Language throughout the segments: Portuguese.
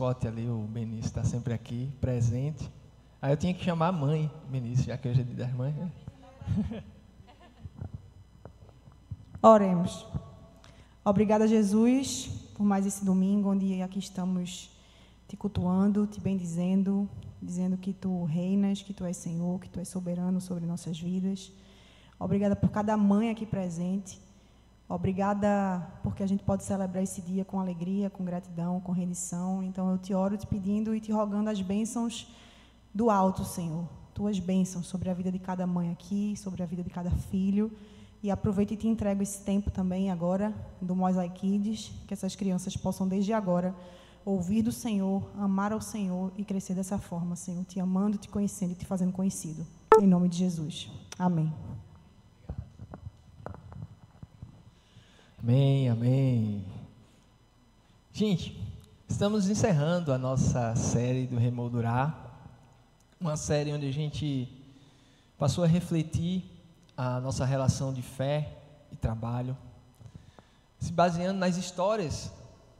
mascote ali, o Benício, está sempre aqui, presente. Aí eu tinha que chamar a mãe, Benício, já que hoje é dia das mães. Né? Oremos. Obrigada, Jesus, por mais esse domingo, onde aqui estamos te cultuando, te bendizendo, dizendo que tu reinas, que tu és Senhor, que tu és soberano sobre nossas vidas. Obrigada por cada mãe aqui presente. Obrigada porque a gente pode celebrar esse dia com alegria, com gratidão, com rendição. Então eu te oro te pedindo e te rogando as bênçãos do alto, Senhor. Tuas bênçãos sobre a vida de cada mãe aqui, sobre a vida de cada filho. E aproveito e te entrego esse tempo também agora do Mosaic Kids, que essas crianças possam desde agora ouvir do Senhor, amar ao Senhor e crescer dessa forma, Senhor, te amando, te conhecendo e te fazendo conhecido. Em nome de Jesus. Amém. Amém, amém. Gente, estamos encerrando a nossa série do Remoldurar, uma série onde a gente passou a refletir a nossa relação de fé e trabalho, se baseando nas histórias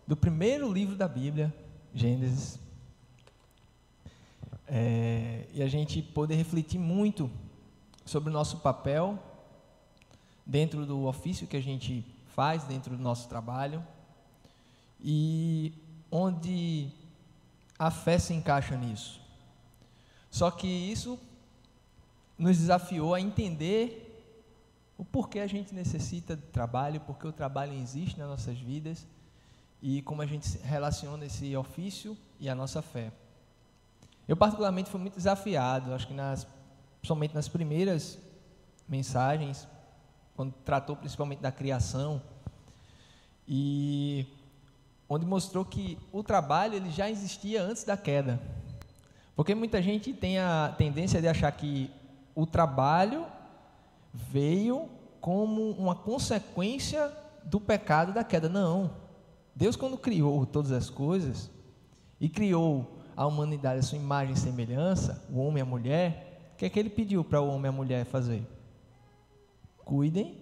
do primeiro livro da Bíblia, Gênesis. É, e a gente poder refletir muito sobre o nosso papel dentro do ofício que a gente faz dentro do nosso trabalho e onde a fé se encaixa nisso. Só que isso nos desafiou a entender o porquê a gente necessita de trabalho, porque o trabalho existe nas nossas vidas e como a gente relaciona esse ofício e a nossa fé. Eu particularmente fui muito desafiado, acho que nas, somente nas primeiras mensagens, quando tratou principalmente da criação, e onde mostrou que o trabalho ele já existia antes da queda. Porque muita gente tem a tendência de achar que o trabalho veio como uma consequência do pecado da queda. Não. Deus, quando criou todas as coisas e criou a humanidade a sua imagem e semelhança, o homem e a mulher, o que é que ele pediu para o homem e a mulher fazer? Cuidem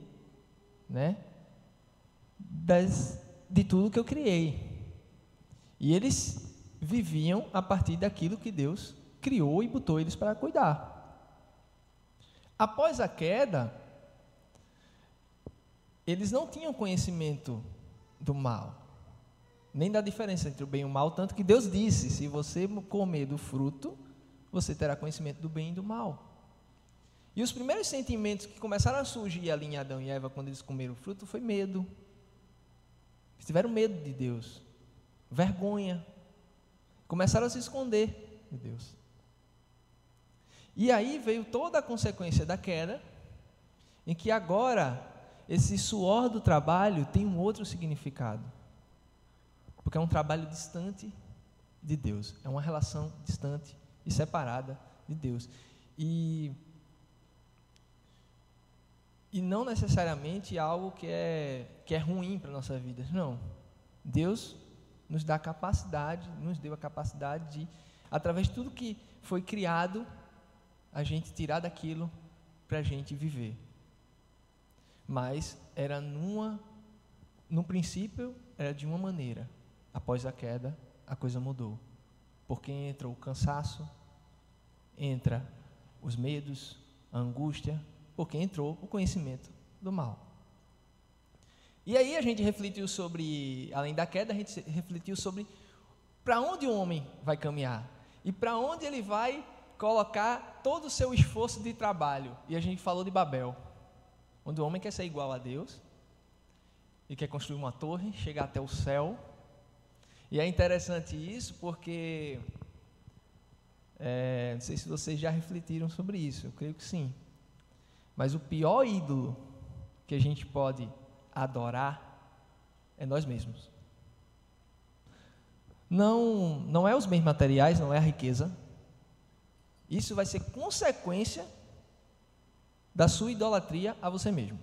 né, das, de tudo que eu criei. E eles viviam a partir daquilo que Deus criou e botou eles para cuidar. Após a queda, eles não tinham conhecimento do mal, nem da diferença entre o bem e o mal, tanto que Deus disse: se você comer do fruto, você terá conhecimento do bem e do mal. E os primeiros sentimentos que começaram a surgir ali em Adão e Eva quando eles comeram o fruto foi medo. Eles tiveram medo de Deus, vergonha. Começaram a se esconder de Deus. E aí veio toda a consequência da queda, em que agora esse suor do trabalho tem um outro significado. Porque é um trabalho distante de Deus, é uma relação distante e separada de Deus. E e não necessariamente algo que é, que é ruim para a nossa vida. Não. Deus nos dá capacidade, nos deu a capacidade de, através de tudo que foi criado, a gente tirar daquilo para a gente viver. Mas era numa, no princípio, era de uma maneira. Após a queda, a coisa mudou. Porque entra o cansaço, entra os medos, a angústia, porque entrou o conhecimento do mal. E aí a gente refletiu sobre, além da queda, a gente refletiu sobre para onde o homem vai caminhar e para onde ele vai colocar todo o seu esforço de trabalho. E a gente falou de Babel, onde o homem quer ser igual a Deus e quer construir uma torre, chegar até o céu. E é interessante isso porque é, não sei se vocês já refletiram sobre isso, eu creio que sim. Mas o pior ídolo que a gente pode adorar é nós mesmos. Não, não é os bens materiais, não é a riqueza. Isso vai ser consequência da sua idolatria a você mesmo.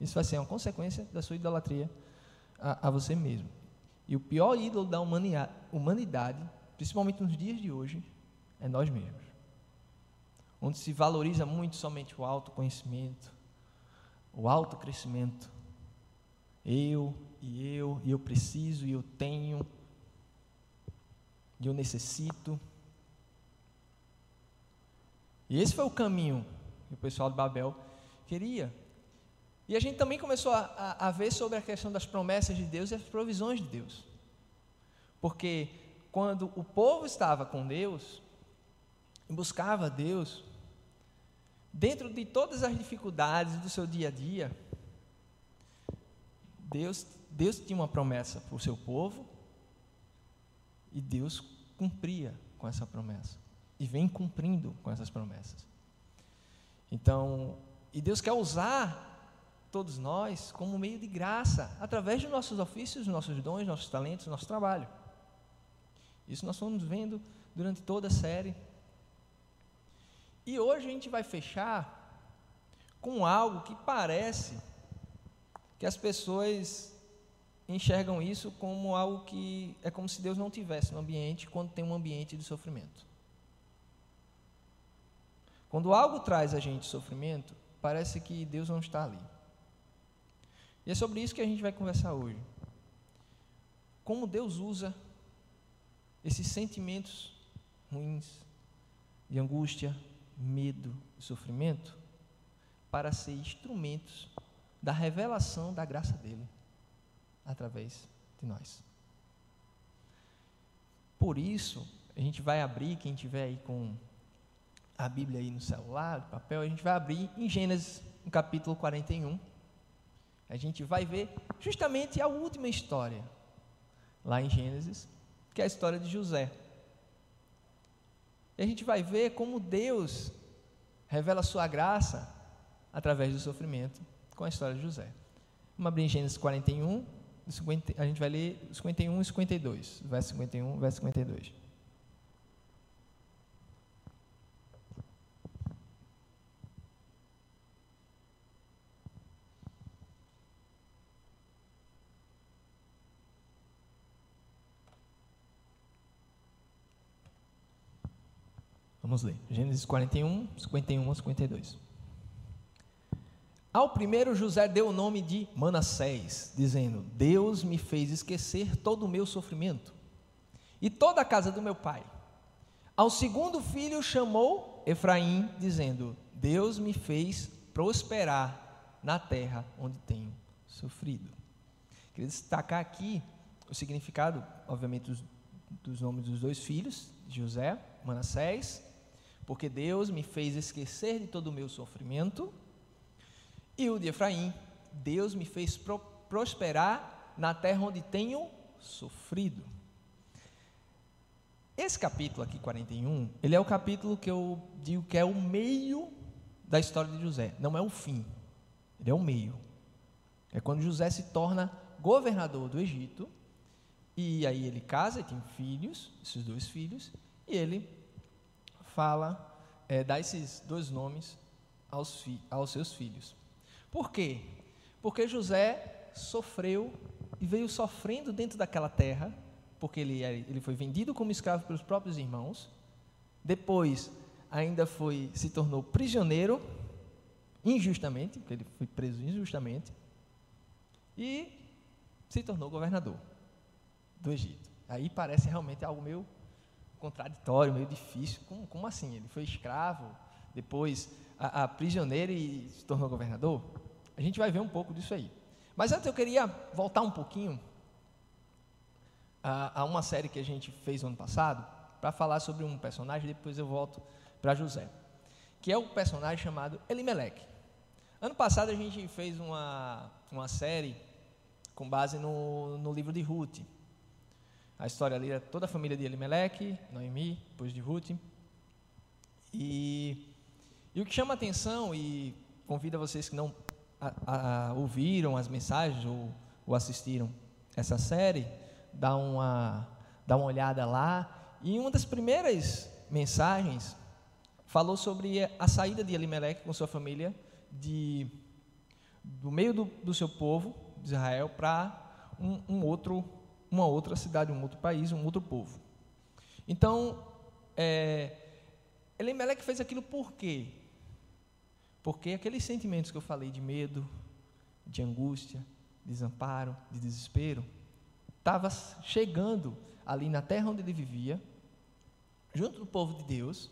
Isso vai ser uma consequência da sua idolatria a, a você mesmo. E o pior ídolo da humanidade, principalmente nos dias de hoje, é nós mesmos onde se valoriza muito somente o autoconhecimento, o autocrescimento. Eu e eu, e eu preciso, e eu tenho, de eu necessito. E esse foi o caminho que o pessoal de Babel queria. E a gente também começou a, a, a, ver sobre a questão das promessas de Deus e as provisões de Deus. Porque quando o povo estava com Deus, e buscava Deus, dentro de todas as dificuldades do seu dia a dia, Deus, Deus tinha uma promessa para o seu povo e Deus cumpria com essa promessa e vem cumprindo com essas promessas. Então, e Deus quer usar todos nós como meio de graça, através dos nossos ofícios, nossos dons, nossos talentos, nosso trabalho. Isso nós fomos vendo durante toda a série. E hoje a gente vai fechar com algo que parece que as pessoas enxergam isso como algo que é como se Deus não tivesse no ambiente quando tem um ambiente de sofrimento. Quando algo traz a gente sofrimento, parece que Deus não está ali. E é sobre isso que a gente vai conversar hoje. Como Deus usa esses sentimentos ruins, de angústia, medo e sofrimento, para ser instrumentos da revelação da graça dele através de nós. Por isso, a gente vai abrir, quem tiver aí com a Bíblia aí no celular, papel, a gente vai abrir em Gênesis, no capítulo 41. A gente vai ver justamente a última história, lá em Gênesis, que é a história de José. E a gente vai ver como Deus revela sua graça através do sofrimento com a história de José. Vamos abrir em Gênesis 41, 50, a gente vai ler 51 e 52, verso 51 verso 52. Vamos ler. Gênesis 41, 51 a 52. Ao primeiro José deu o nome de Manassés, dizendo: Deus me fez esquecer todo o meu sofrimento e toda a casa do meu pai. Ao segundo filho chamou Efraim, dizendo: Deus me fez prosperar na terra onde tenho sofrido. Queria destacar aqui o significado, obviamente, dos, dos nomes dos dois filhos, José, Manassés, porque Deus me fez esquecer de todo o meu sofrimento. E o de Efraim, Deus me fez pro prosperar na terra onde tenho sofrido. Esse capítulo aqui, 41, ele é o capítulo que eu digo que é o meio da história de José, não é o fim, ele é o meio. É quando José se torna governador do Egito, e aí ele casa e tem filhos, esses dois filhos, e ele fala, é, esses dois nomes aos, aos seus filhos. Por quê? Porque José sofreu e veio sofrendo dentro daquela terra, porque ele, ele foi vendido como escravo pelos próprios irmãos, depois ainda foi se tornou prisioneiro injustamente, porque ele foi preso injustamente, e se tornou governador do Egito. Aí parece realmente algo meio contraditório, meio difícil. Como, como assim? Ele foi escravo, depois a, a prisioneiro e se tornou governador? A gente vai ver um pouco disso aí. Mas antes eu queria voltar um pouquinho a, a uma série que a gente fez no ano passado, para falar sobre um personagem, depois eu volto para José, que é o personagem chamado Elimelech. Ano passado a gente fez uma, uma série com base no, no livro de Ruth. A história ali é toda a família de Elimelech, Noemi, depois de Ruth. E, e o que chama atenção, e convido a vocês que não a, a, ouviram as mensagens ou, ou assistiram essa série, dá uma, dá uma olhada lá. E uma das primeiras mensagens falou sobre a saída de Elimelech com sua família de, do meio do, do seu povo, de Israel, para um, um outro uma outra cidade, um outro país, um outro povo. Então, é, Elimelech fez aquilo por quê? Porque aqueles sentimentos que eu falei de medo, de angústia, desamparo, de desespero, estava chegando ali na terra onde ele vivia, junto do povo de Deus,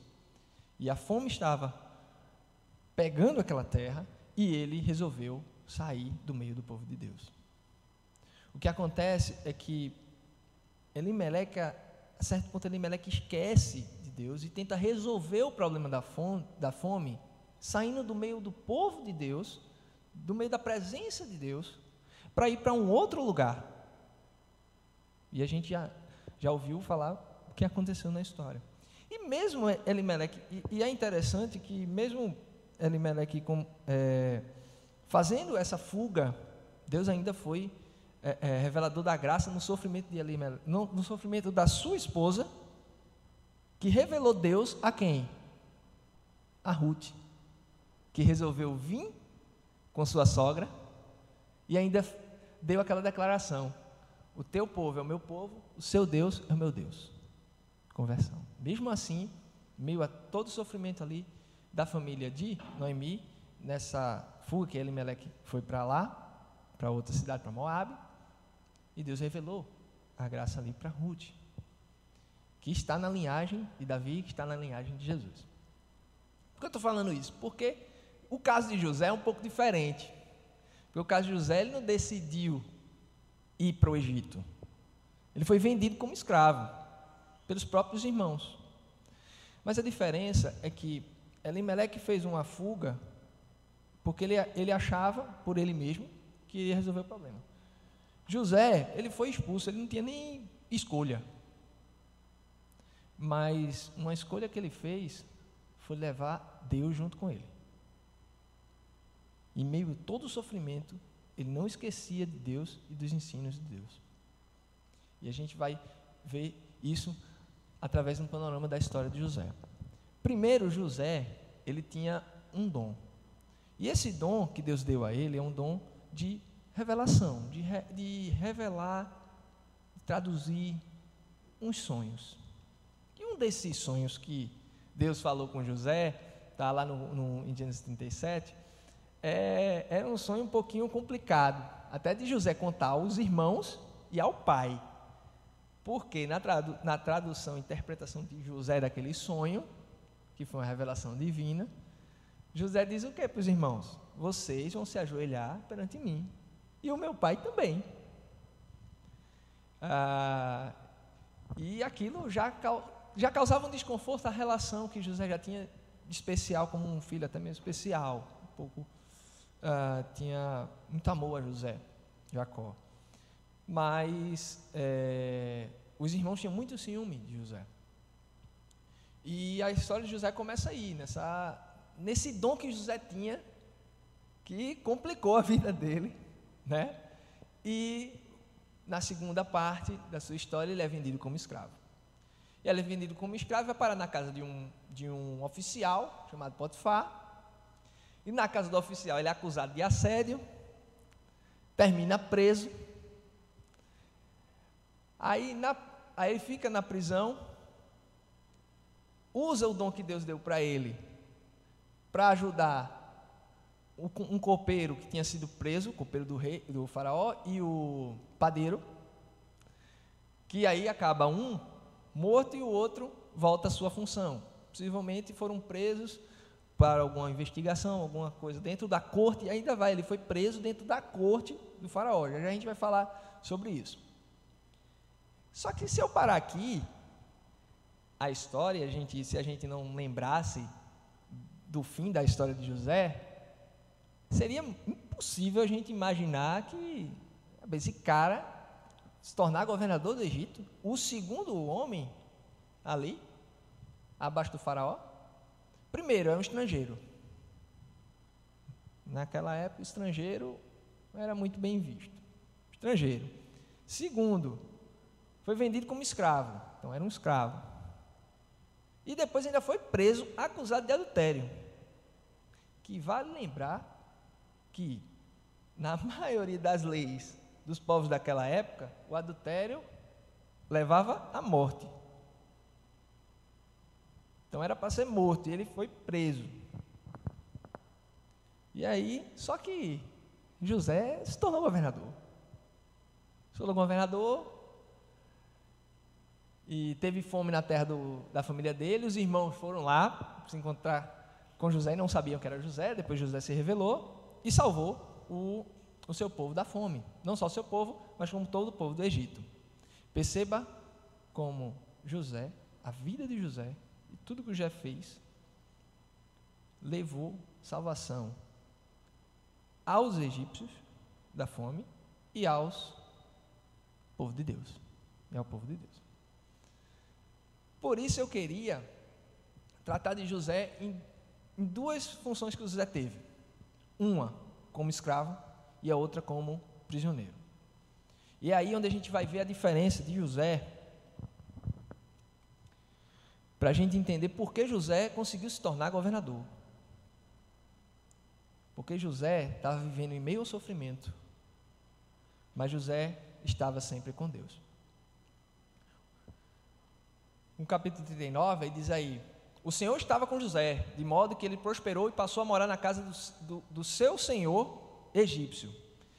e a fome estava pegando aquela terra, e ele resolveu sair do meio do povo de Deus. O que acontece é que Elimeleque, a certo ponto, Elimeleque esquece de Deus e tenta resolver o problema da fome, da fome, saindo do meio do povo de Deus, do meio da presença de Deus, para ir para um outro lugar. E a gente já, já ouviu falar o que aconteceu na história. E mesmo Elimeleque, e, e é interessante que mesmo Elimeleque com, é, fazendo essa fuga, Deus ainda foi é, é, revelador da graça no sofrimento de Elimelech, no, no sofrimento da sua esposa, que revelou Deus a quem? A Ruth, que resolveu vir com sua sogra e ainda deu aquela declaração: O teu povo é o meu povo, o seu Deus é o meu Deus. Conversão. Mesmo assim, meio a todo o sofrimento ali da família de Noemi, nessa fuga que Elimelech foi para lá, para outra cidade, para Moab, e Deus revelou a graça ali para Ruth, que está na linhagem de Davi, que está na linhagem de Jesus. Por que eu estou falando isso? Porque o caso de José é um pouco diferente. Porque o caso de José, ele não decidiu ir para o Egito. Ele foi vendido como escravo pelos próprios irmãos. Mas a diferença é que Elimelech fez uma fuga porque ele, ele achava, por ele mesmo, que ia resolver o problema. José, ele foi expulso, ele não tinha nem escolha. Mas uma escolha que ele fez foi levar Deus junto com ele. Em meio a todo o sofrimento, ele não esquecia de Deus e dos ensinos de Deus. E a gente vai ver isso através do panorama da história de José. Primeiro, José, ele tinha um dom. E esse dom que Deus deu a ele é um dom de revelação, de, re, de revelar, de traduzir uns sonhos. E um desses sonhos que Deus falou com José, está lá no, no, em Gênesis 37, é, era um sonho um pouquinho complicado, até de José contar aos irmãos e ao pai. Porque na, tradu, na tradução, interpretação de José daquele sonho, que foi uma revelação divina, José diz o que para os irmãos? Vocês vão se ajoelhar perante mim e o meu pai também. Ah, e aquilo já, já causava um desconforto a relação que José já tinha de especial como um filho até mesmo especial. Um pouco ah, tinha muito amor a José, Jacó. Mas é, os irmãos tinham muito ciúme de José. E a história de José começa aí, nessa, nesse dom que José tinha, que complicou a vida dele né? E na segunda parte da sua história, ele é vendido como escravo. E ele é vendido como escravo e vai parar na casa de um, de um oficial chamado Potifar. E na casa do oficial ele é acusado de assédio, termina preso. Aí, na, aí ele fica na prisão, usa o dom que Deus deu para ele para ajudar um copeiro que tinha sido preso, o copeiro do rei, do faraó, e o padeiro, que aí acaba um morto e o outro volta à sua função. Possivelmente foram presos para alguma investigação, alguma coisa dentro da corte, e ainda vai, ele foi preso dentro da corte do faraó. Já, já a gente vai falar sobre isso. Só que se eu parar aqui, a história, a gente, se a gente não lembrasse do fim da história de José, Seria impossível a gente imaginar que esse cara se tornar governador do Egito, o segundo homem ali, abaixo do faraó. Primeiro, é um estrangeiro. Naquela época, estrangeiro era muito bem visto. Estrangeiro. Segundo, foi vendido como escravo. Então, era um escravo. E depois ainda foi preso, acusado de adultério. Que vale lembrar que, na maioria das leis dos povos daquela época, o adultério levava à morte. Então era para ser morto e ele foi preso. E aí, só que José se tornou governador. Se tornou governador, e teve fome na terra do, da família dele. Os irmãos foram lá se encontrar com José e não sabiam que era José. Depois José se revelou e salvou o, o seu povo da fome. Não só o seu povo, mas como todo o povo do Egito. Perceba como José, a vida de José e tudo que José fez, levou salvação aos egípcios da fome e aos povo de Deus. E ao povo de Deus. Por isso eu queria tratar de José em, em duas funções que José teve. Uma como escravo e a outra como prisioneiro. E é aí onde a gente vai ver a diferença de José, para a gente entender por que José conseguiu se tornar governador. Porque José estava vivendo em meio ao sofrimento, mas José estava sempre com Deus. No capítulo 39, ele diz aí: O Senhor estava com José, de modo que ele prosperou e passou a morar na casa do, do, do seu senhor egípcio.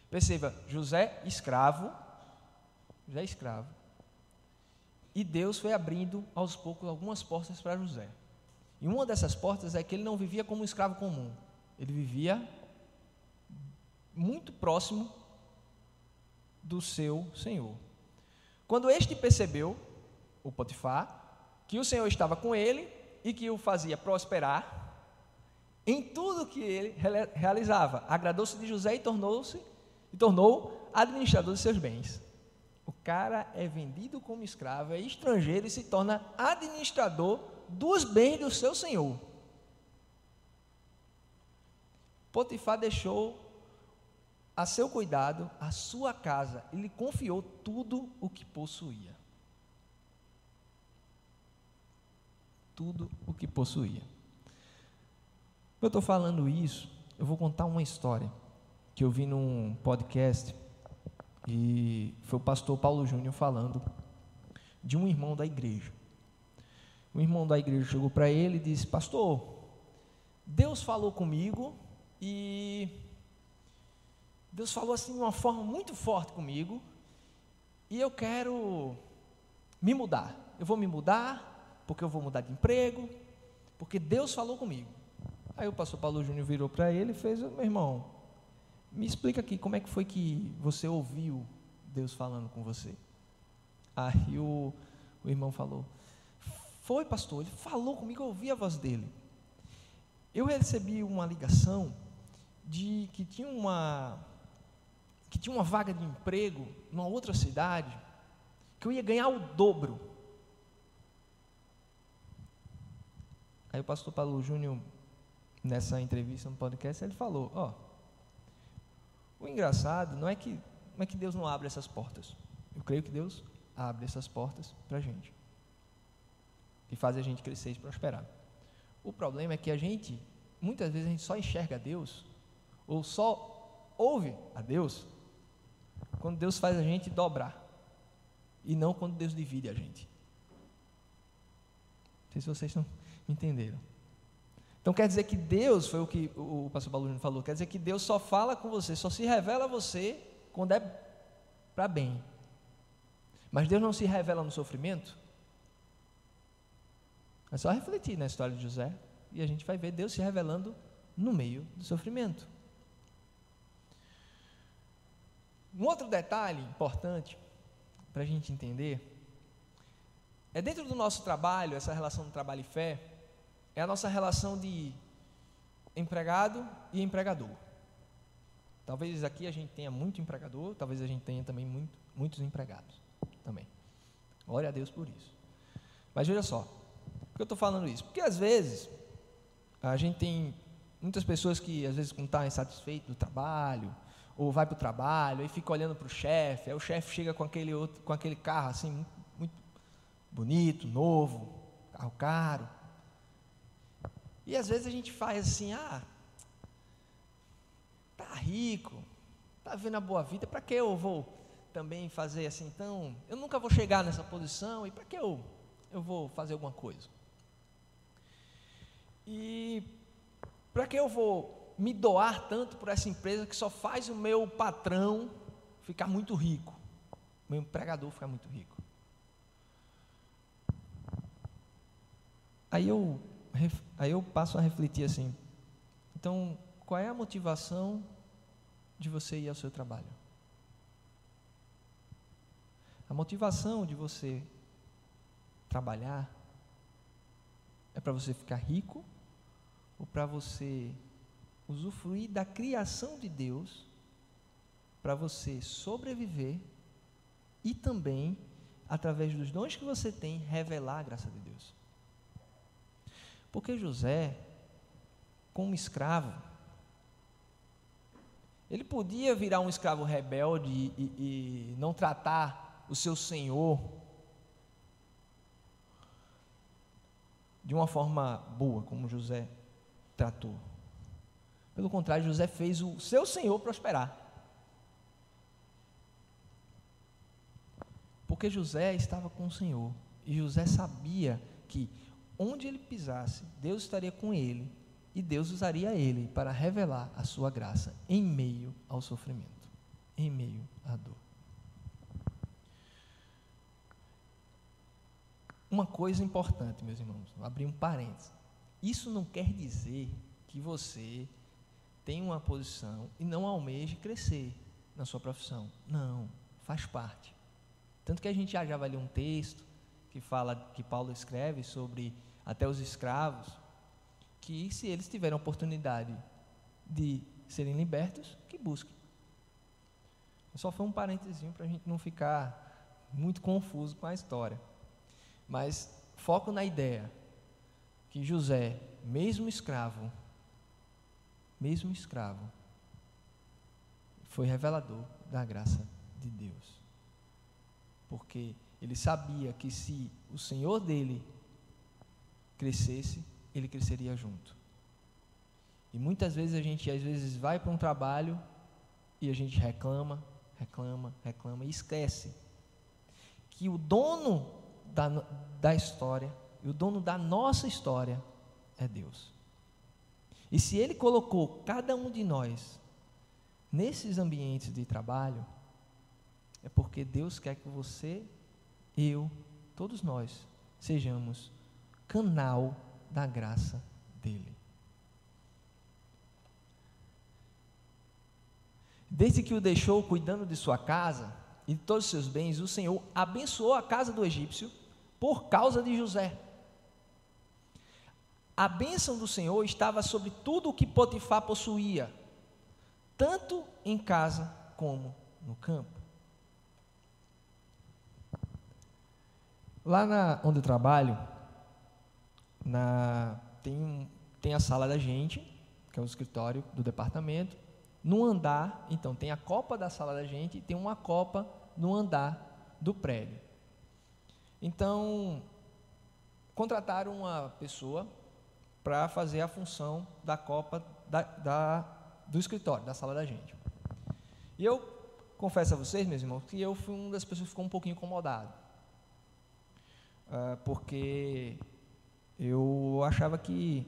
Perceba, José escravo, José escravo. E Deus foi abrindo aos poucos algumas portas para José. E uma dessas portas é que ele não vivia como um escravo comum. Ele vivia muito próximo do seu senhor. Quando este percebeu, o Potifar, que o Senhor estava com ele e que o fazia prosperar em tudo que ele realizava, agradou-se de José e tornou-se e tornou administrador de seus bens. O cara é vendido como escravo, é estrangeiro e se torna administrador dos bens do seu senhor. Potifar deixou a seu cuidado a sua casa e lhe confiou tudo o que possuía. Tudo o que possuía. Eu estou falando isso, eu vou contar uma história que eu vi num podcast e foi o pastor Paulo Júnior falando de um irmão da igreja. Um irmão da igreja chegou para ele e disse: Pastor, Deus falou comigo e Deus falou assim de uma forma muito forte comigo e eu quero me mudar. Eu vou me mudar porque eu vou mudar de emprego, porque Deus falou comigo. Aí o pastor Paulo Júnior virou para ele e fez: Meu irmão, me explica aqui como é que foi que você ouviu Deus falando com você. Aí o, o irmão falou: Foi, pastor, ele falou comigo, eu ouvi a voz dele. Eu recebi uma ligação de que tinha uma que tinha uma vaga de emprego numa outra cidade, que eu ia ganhar o dobro. Aí o pastor Paulo Júnior, nessa entrevista no podcast, ele falou: Ó, oh, o engraçado não é que não é que Deus não abre essas portas. Eu creio que Deus abre essas portas para a gente e faz a gente crescer e prosperar. O problema é que a gente, muitas vezes, a gente só enxerga Deus ou só ouve a Deus quando Deus faz a gente dobrar. E não quando Deus divide a gente. Não sei se vocês estão me entenderam. Então quer dizer que Deus, foi o que o pastor Paulo falou, quer dizer que Deus só fala com você, só se revela a você quando é para bem. Mas Deus não se revela no sofrimento? É só refletir na história de José e a gente vai ver Deus se revelando no meio do sofrimento. Um outro detalhe importante para a gente entender é dentro do nosso trabalho, essa relação de trabalho e fé, é a nossa relação de empregado e empregador. Talvez aqui a gente tenha muito empregador, talvez a gente tenha também muito, muitos empregados também. Glória a Deus por isso. Mas veja só, por que eu estou falando isso? Porque às vezes a gente tem muitas pessoas que às vezes não estão tá insatisfeitas do trabalho, ou vai para o trabalho, aí fica olhando para o chefe, aí o chefe chega com aquele, outro, com aquele carro assim, muito bonito, novo, carro caro. E às vezes a gente faz assim, ah, tá rico, tá vendo a boa vida, para que eu vou também fazer assim, então, eu nunca vou chegar nessa posição, e para que eu, eu vou fazer alguma coisa? E para que eu vou me doar tanto por essa empresa que só faz o meu patrão ficar muito rico, meu empregador ficar muito rico. Aí eu, aí eu passo a refletir assim: então, qual é a motivação de você ir ao seu trabalho? A motivação de você trabalhar é para você ficar rico ou para você usufruir da criação de Deus para você sobreviver e também, através dos dons que você tem, revelar a graça de Deus. Porque José, como escravo, ele podia virar um escravo rebelde e, e, e não tratar o seu senhor de uma forma boa, como José tratou. Pelo contrário, José fez o seu senhor prosperar. Porque José estava com o Senhor. E José sabia que onde ele pisasse, Deus estaria com ele. E Deus usaria ele para revelar a sua graça em meio ao sofrimento, em meio à dor. Uma coisa importante, meus irmãos, vou abrir um parênteses. Isso não quer dizer que você tem uma posição e não almeje crescer na sua profissão. Não, faz parte. Tanto que a gente já, já vai ler um texto que fala, que Paulo escreve sobre até os escravos, que se eles tiverem a oportunidade de serem libertos, que busquem. Só foi um parênteses para a gente não ficar muito confuso com a história. Mas foco na ideia que José, mesmo escravo, mesmo escravo, foi revelador da graça de Deus. Porque ele sabia que se o Senhor dele crescesse, ele cresceria junto. E muitas vezes a gente às vezes vai para um trabalho e a gente reclama, reclama, reclama e esquece que o dono da, da história e o dono da nossa história é Deus. E se Ele colocou cada um de nós nesses ambientes de trabalho, é porque Deus quer que você, eu, todos nós, sejamos canal da graça dele. Desde que o deixou cuidando de sua casa e de todos os seus bens, o Senhor abençoou a casa do egípcio por causa de José. A bênção do Senhor estava sobre tudo o que Potifar possuía, tanto em casa como no campo. Lá na, onde eu trabalho, na, tem, tem a sala da gente, que é o escritório do departamento. No andar, então, tem a copa da sala da gente e tem uma copa no andar do prédio. Então, contrataram uma pessoa para fazer a função da copa da, da, do escritório, da sala da gente. E eu confesso a vocês, meus irmãos, que eu fui uma das pessoas que ficou um pouquinho incomodado. Uh, porque eu achava que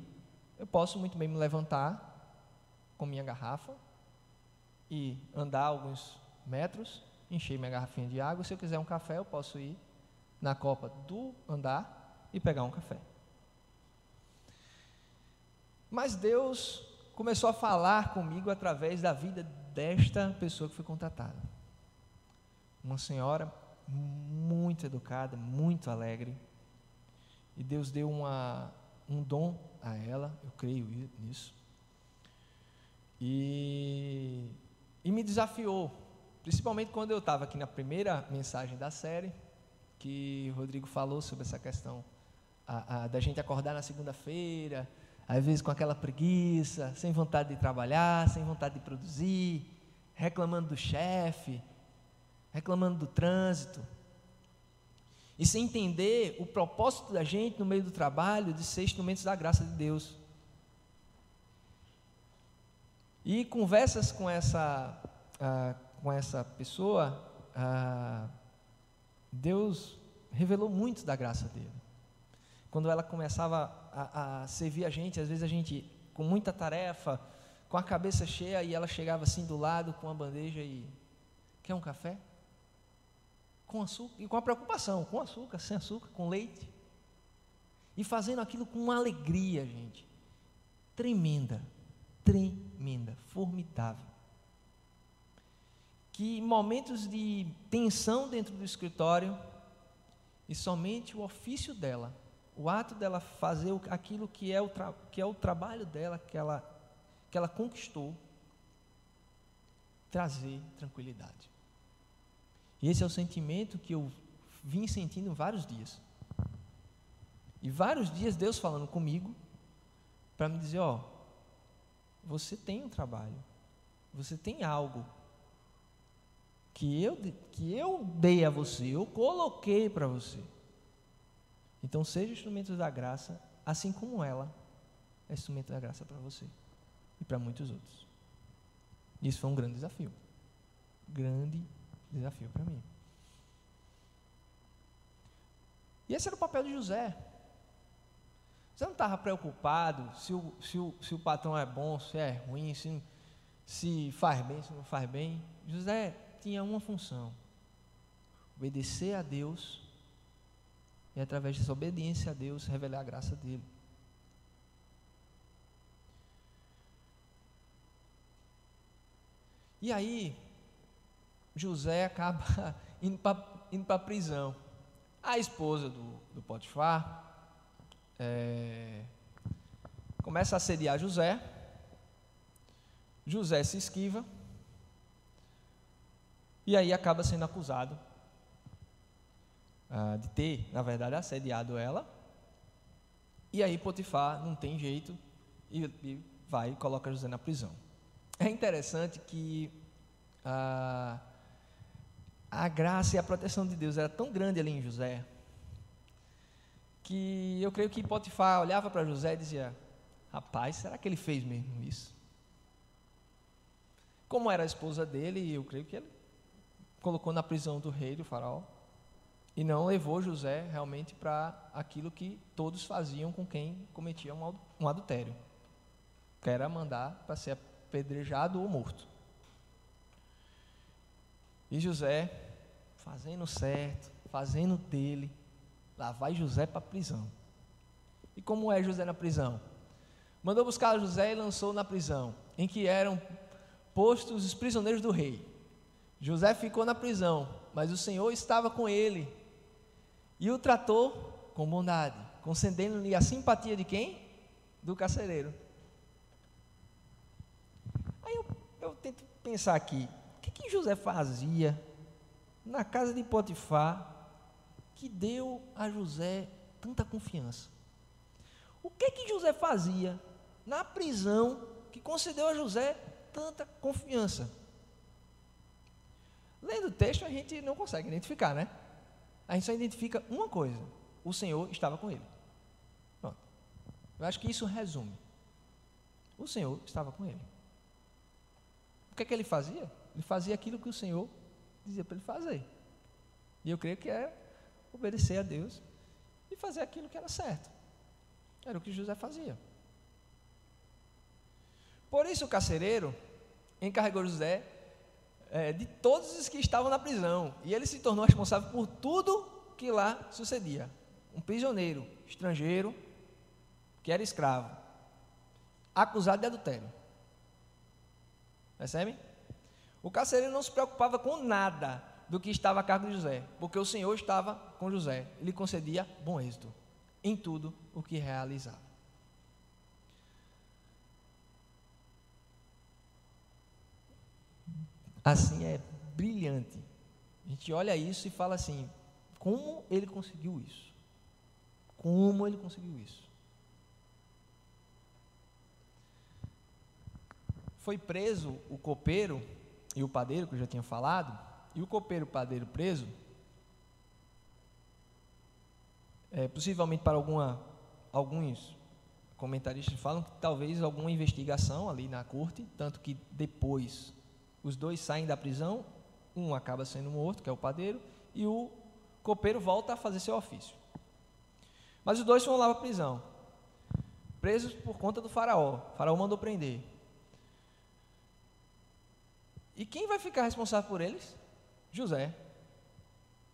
eu posso muito bem me levantar com minha garrafa e andar alguns metros, encher minha garrafinha de água. Se eu quiser um café, eu posso ir na copa do andar e pegar um café. Mas Deus começou a falar comigo através da vida desta pessoa que foi contratada. Uma senhora muito educada, muito alegre. E Deus deu uma, um dom a ela, eu creio nisso. E, e me desafiou, principalmente quando eu estava aqui na primeira mensagem da série que o Rodrigo falou sobre essa questão a, a, da gente acordar na segunda-feira, às vezes com aquela preguiça, sem vontade de trabalhar, sem vontade de produzir, reclamando do chefe, reclamando do trânsito. E sem entender o propósito da gente no meio do trabalho de ser instrumentos da graça de Deus. E conversas com essa, ah, com essa pessoa, ah, Deus revelou muito da graça dele. Quando ela começava a, a, servir a gente, às vezes a gente, com muita tarefa, com a cabeça cheia, e ela chegava assim do lado com a bandeja e. Quer um café? Com açúcar, e com a preocupação, com açúcar, sem açúcar, com leite. e fazendo aquilo com uma alegria, gente, tremenda, tremenda, formidável. Que momentos de tensão dentro do escritório e somente o ofício dela, o ato dela fazer aquilo que é o, que é o trabalho dela, que ela, que ela conquistou, trazer tranquilidade. E esse é o sentimento que eu vim sentindo vários dias. E vários dias Deus falando comigo para me dizer, ó, você tem um trabalho, você tem algo que eu que eu dei a você, eu coloquei para você. Então seja instrumento da graça, assim como ela é instrumento da graça para você e para muitos outros. Isso foi um grande desafio. Grande desafio para mim. E esse era o papel de José. Você não estava preocupado se o, se, o, se o patrão é bom, se é ruim, se, se faz bem, se não faz bem. José tinha uma função: obedecer a Deus e, através dessa obediência a Deus, revelar a graça dele. E aí, José acaba indo para a prisão. A esposa do, do Potifar é, começa a assediar José. José se esquiva. E aí acaba sendo acusado ah, de ter, na verdade, assediado ela. E aí Potifar não tem jeito e, e vai e coloca José na prisão. É interessante que ah, a graça e a proteção de Deus era tão grande ali em José, que eu creio que Potifar olhava para José e dizia: Rapaz, será que ele fez mesmo isso? Como era a esposa dele, eu creio que ele colocou na prisão do rei, do faraó, e não levou José realmente para aquilo que todos faziam com quem cometia um adultério, que era mandar para ser apedrejado ou morto. E José, fazendo certo, fazendo dele, lá vai José para a prisão. E como é José na prisão? Mandou buscar José e lançou na prisão, em que eram postos os prisioneiros do rei. José ficou na prisão, mas o Senhor estava com ele e o tratou com bondade, concedendo-lhe a simpatia de quem? Do carcereiro. Aí eu, eu tento pensar aqui, que, que José fazia na casa de Potifar que deu a José tanta confiança? O que que José fazia na prisão que concedeu a José tanta confiança? Lendo o texto a gente não consegue identificar, né? A gente só identifica uma coisa: o Senhor estava com ele. Pronto. Eu acho que isso resume. O Senhor estava com ele. O que é que ele fazia? Ele fazia aquilo que o Senhor dizia para ele fazer. E eu creio que é obedecer a Deus e fazer aquilo que era certo. Era o que José fazia. Por isso o carcereiro encarregou José é, de todos os que estavam na prisão. E ele se tornou responsável por tudo que lá sucedia. Um prisioneiro estrangeiro, que era escravo, acusado de adultério. Percebe? O carcereiro não se preocupava com nada do que estava a cargo de José, porque o Senhor estava com José. Ele concedia bom êxito em tudo o que realizava. Assim é brilhante. A gente olha isso e fala assim: como ele conseguiu isso? Como ele conseguiu isso? Foi preso o copeiro e o padeiro, que eu já tinha falado, e o copeiro padeiro preso, é, possivelmente para alguma, alguns comentaristas falam que talvez alguma investigação ali na corte, tanto que depois os dois saem da prisão, um acaba sendo morto, que é o padeiro, e o copeiro volta a fazer seu ofício. Mas os dois foram lá para a prisão, presos por conta do faraó. O faraó mandou prender. E quem vai ficar responsável por eles? José.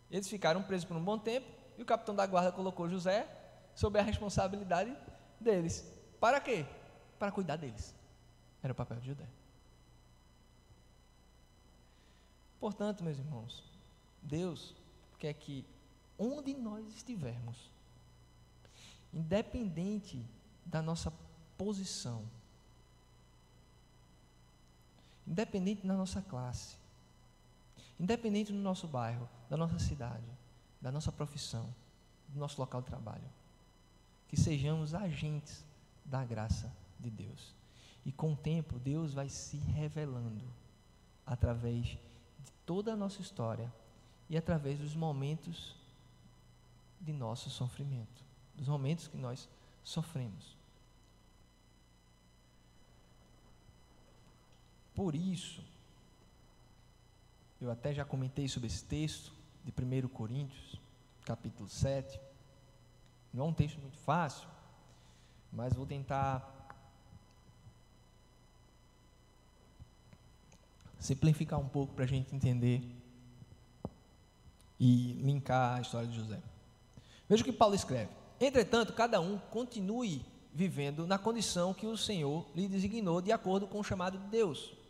Eles ficaram presos por um bom tempo e o capitão da guarda colocou José sob a responsabilidade deles. Para quê? Para cuidar deles. Era o papel de José. Portanto, meus irmãos, Deus quer que onde nós estivermos, independente da nossa posição, independente da nossa classe, independente do nosso bairro, da nossa cidade, da nossa profissão, do nosso local de trabalho, que sejamos agentes da graça de Deus. E com o tempo, Deus vai se revelando através de toda a nossa história e através dos momentos de nosso sofrimento, dos momentos que nós sofremos. Por isso, eu até já comentei sobre esse texto de 1 Coríntios, capítulo 7. Não é um texto muito fácil, mas vou tentar simplificar um pouco para a gente entender e linkar a história de José. Veja o que Paulo escreve. Entretanto, cada um continue vivendo na condição que o Senhor lhe designou de acordo com o chamado de Deus.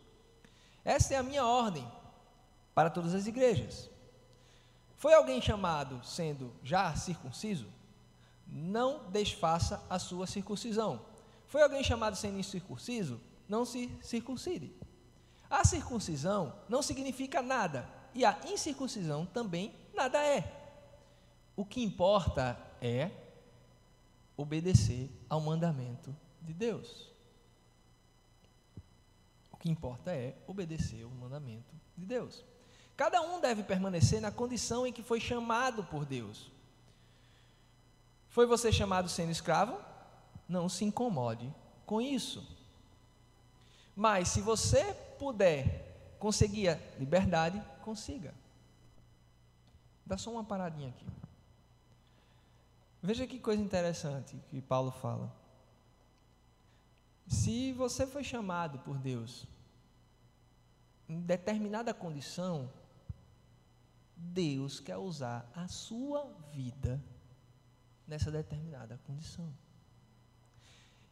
Esta é a minha ordem para todas as igrejas. Foi alguém chamado sendo já circunciso? Não desfaça a sua circuncisão. Foi alguém chamado sendo incircunciso? Não se circuncide. A circuncisão não significa nada, e a incircuncisão também nada é. O que importa é obedecer ao mandamento de Deus. O que importa é obedecer ao mandamento de Deus. Cada um deve permanecer na condição em que foi chamado por Deus. Foi você chamado sendo escravo? Não se incomode com isso. Mas se você puder conseguir a liberdade, consiga. Dá só uma paradinha aqui. Veja que coisa interessante que Paulo fala. Se você foi chamado por Deus em determinada condição, Deus quer usar a sua vida nessa determinada condição.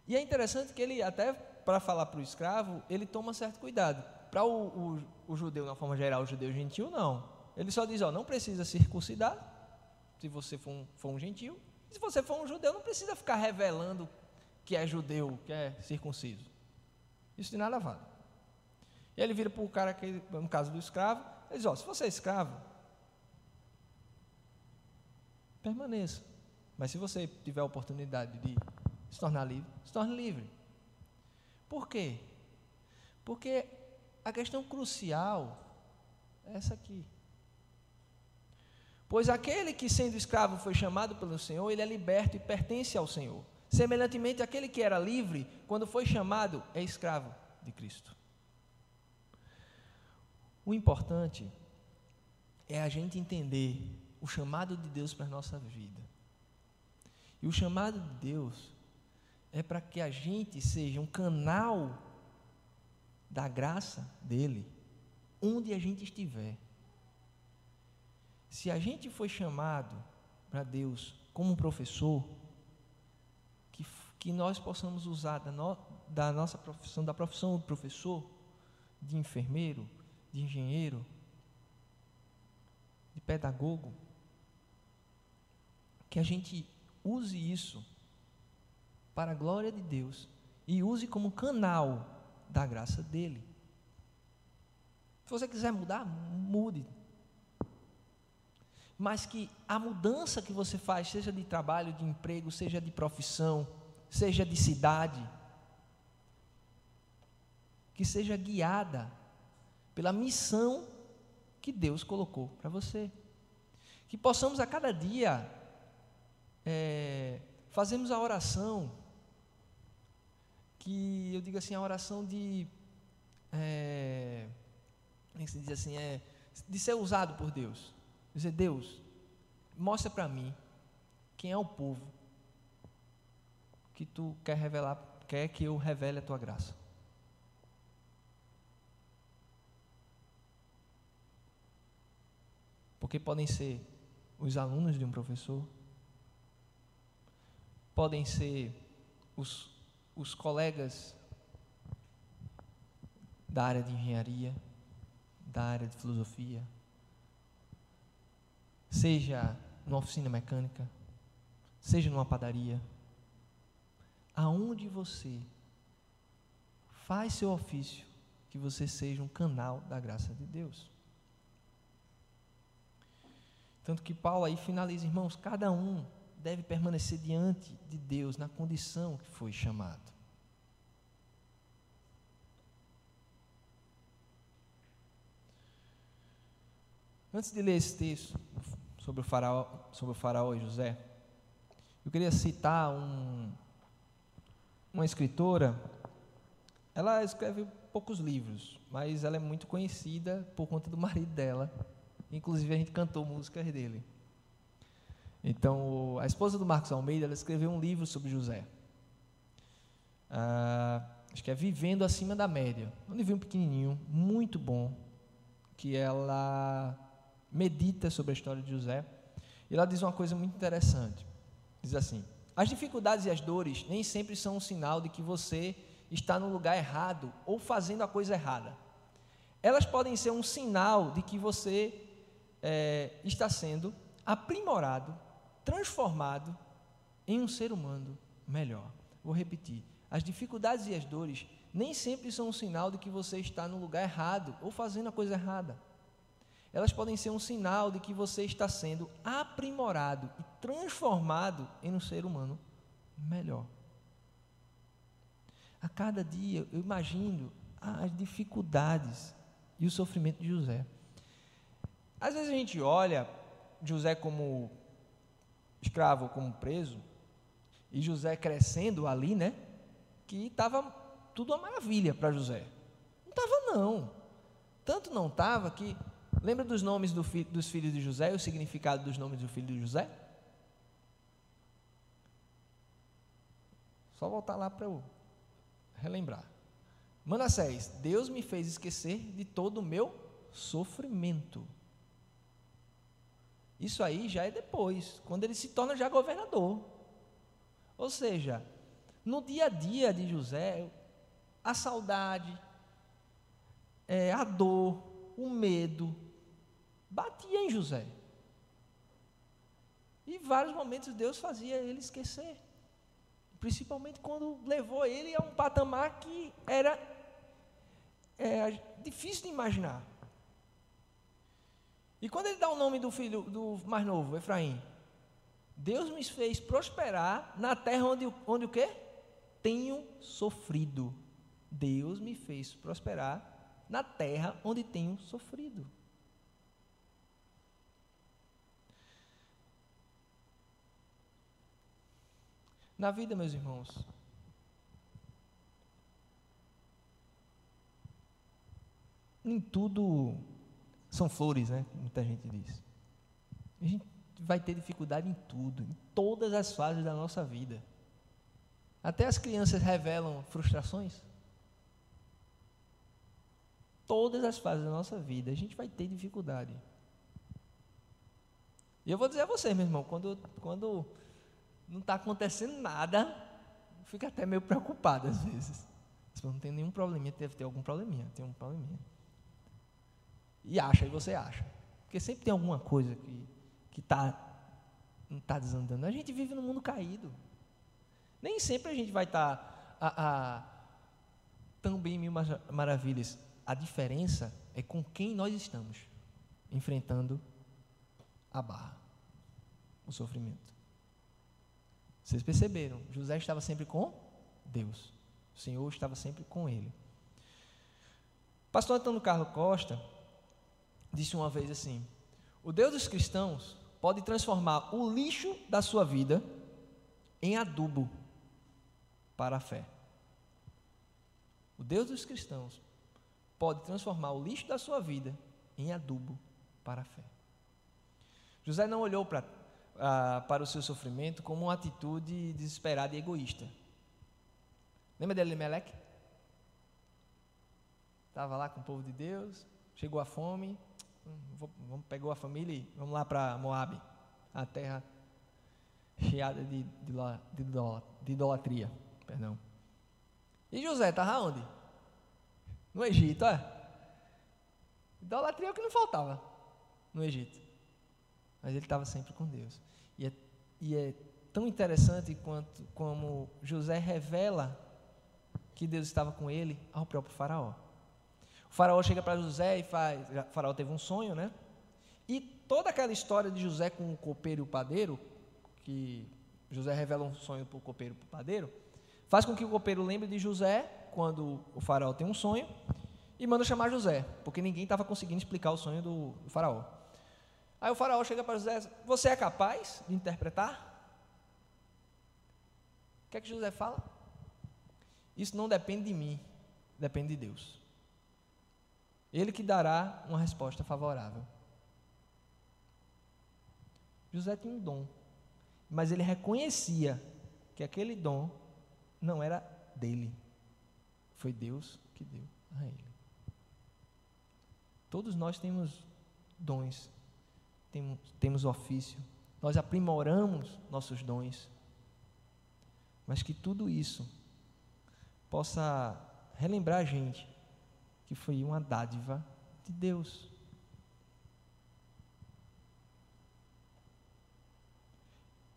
E é interessante que ele, até para falar para o escravo, ele toma certo cuidado. Para o, o, o, judeu, na forma geral, o judeu gentil, não. Ele só diz: ó, não precisa circuncidar, se você for um, for um gentil. Se você for um judeu, não precisa ficar revelando que é judeu, que é circunciso. Isso de nada vale. E ele vira para o cara, que, no caso do escravo, ele diz: ó, se você é escravo, permaneça. Mas se você tiver a oportunidade de se tornar livre, se torne livre. Por quê? Porque a questão crucial é essa aqui. Pois aquele que sendo escravo foi chamado pelo Senhor, ele é liberto e pertence ao Senhor. Semelhantemente, aquele que era livre, quando foi chamado, é escravo de Cristo. O importante é a gente entender o chamado de Deus para a nossa vida. E o chamado de Deus é para que a gente seja um canal da graça dele, onde a gente estiver. Se a gente foi chamado para Deus como professor, que, que nós possamos usar da, no, da nossa profissão, da profissão do professor, de enfermeiro, de engenheiro, de pedagogo, que a gente use isso para a glória de Deus e use como canal da graça dele. Se você quiser mudar, mude. Mas que a mudança que você faz, seja de trabalho, de emprego, seja de profissão, seja de cidade, que seja guiada pela missão que Deus colocou para você. Que possamos a cada dia é, fazermos a oração, que eu digo assim, a oração de. É, como é se diz assim? É, de ser usado por Deus. Dizer, Deus, mostra para mim quem é o povo que tu quer revelar, quer que eu revele a tua graça. Porque podem ser os alunos de um professor, podem ser os, os colegas da área de engenharia, da área de filosofia, seja numa oficina mecânica, seja numa padaria, aonde você faz seu ofício, que você seja um canal da graça de Deus. Tanto que Paulo aí finaliza, irmãos, cada um deve permanecer diante de Deus na condição que foi chamado. Antes de ler esse texto sobre o faraó, sobre o faraó e José, eu queria citar um, uma escritora. Ela escreve poucos livros, mas ela é muito conhecida por conta do marido dela. Inclusive a gente cantou músicas dele. Então, a esposa do Marcos Almeida, ela escreveu um livro sobre José. Ah, acho que é Vivendo Acima da Média. Um livro pequenininho, muito bom, que ela medita sobre a história de José. E ela diz uma coisa muito interessante. Diz assim: As dificuldades e as dores nem sempre são um sinal de que você está no lugar errado ou fazendo a coisa errada. Elas podem ser um sinal de que você é, está sendo aprimorado, transformado em um ser humano melhor. Vou repetir: as dificuldades e as dores nem sempre são um sinal de que você está no lugar errado ou fazendo a coisa errada elas podem ser um sinal de que você está sendo aprimorado e transformado em um ser humano melhor. A cada dia eu imagino as dificuldades e o sofrimento de José. Às vezes a gente olha José como escravo, como preso, e José crescendo ali, né? Que estava tudo uma maravilha para José. Não estava, não. Tanto não estava que Lembra dos nomes do fi, dos filhos de José e o significado dos nomes do filho de José? Só voltar lá para eu relembrar. Manassés, Deus me fez esquecer de todo o meu sofrimento. Isso aí já é depois, quando ele se torna já governador. Ou seja, no dia a dia de José, a saudade, é, a dor, o medo, batia em José. E vários momentos Deus fazia ele esquecer. Principalmente quando levou ele a um patamar que era é, difícil de imaginar. E quando ele dá o nome do filho do mais novo, Efraim, Deus me fez prosperar na terra onde, onde o quê? Tenho sofrido. Deus me fez prosperar na terra onde tenho sofrido. Na vida, meus irmãos, nem tudo são flores, né? Muita gente diz. A gente vai ter dificuldade em tudo, em todas as fases da nossa vida. Até as crianças revelam frustrações. Todas as fases da nossa vida, a gente vai ter dificuldade. E eu vou dizer a você, meu irmão, quando, quando não está acontecendo nada, fica até meio preocupado às vezes. Não tem nenhum probleminha, deve ter algum probleminha, tem um probleminha. E acha, e você acha. Porque sempre tem alguma coisa que, que tá, não está desandando. A gente vive num mundo caído. Nem sempre a gente vai estar tá, a, a, tão bem mil maravilhas. A diferença é com quem nós estamos enfrentando a barra, o sofrimento. Vocês perceberam? José estava sempre com Deus. O Senhor estava sempre com ele. Pastor Antônio Carlos Costa disse uma vez assim: O Deus dos cristãos pode transformar o lixo da sua vida em adubo para a fé. O Deus dos cristãos pode transformar o lixo da sua vida em adubo para a fé. José não olhou para ah, para o seu sofrimento como uma atitude desesperada e egoísta. Lembra de Elimelec? Estava lá com o povo de Deus, chegou a fome, vamos, pegou a família e vamos lá para Moab, a terra cheada de, de, de, de idolatria. Perdão. E José estava onde? No Egito, é? Idolatria é o que não faltava no Egito. Mas ele estava sempre com Deus. E é, e é tão interessante quanto como José revela que Deus estava com ele ao próprio faraó. O faraó chega para José e faz, o faraó teve um sonho, né? E toda aquela história de José com o copeiro e o padeiro, que José revela um sonho para o copeiro e para o padeiro, faz com que o copeiro lembre de José quando o faraó tem um sonho e manda chamar José, porque ninguém estava conseguindo explicar o sonho do, do faraó. Aí o faraó chega para José: Você é capaz de interpretar? O que é que José fala? Isso não depende de mim, depende de Deus. Ele que dará uma resposta favorável. José tinha um dom, mas ele reconhecia que aquele dom não era dele, foi Deus que deu a ele. Todos nós temos dons, temos, temos ofício, nós aprimoramos nossos dons, mas que tudo isso possa relembrar a gente que foi uma dádiva de Deus.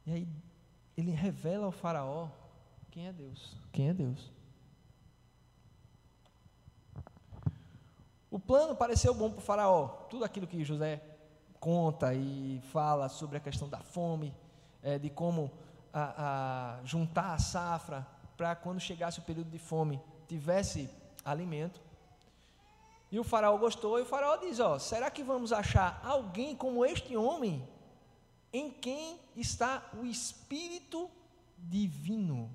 E aí ele revela ao faraó quem é Deus. Quem é Deus? O plano pareceu bom para o faraó. Tudo aquilo que José conta e fala sobre a questão da fome, é, de como a, a juntar a safra para quando chegasse o período de fome tivesse alimento. E o faraó gostou, e o faraó diz: Ó, será que vamos achar alguém como este homem, em quem está o Espírito Divino?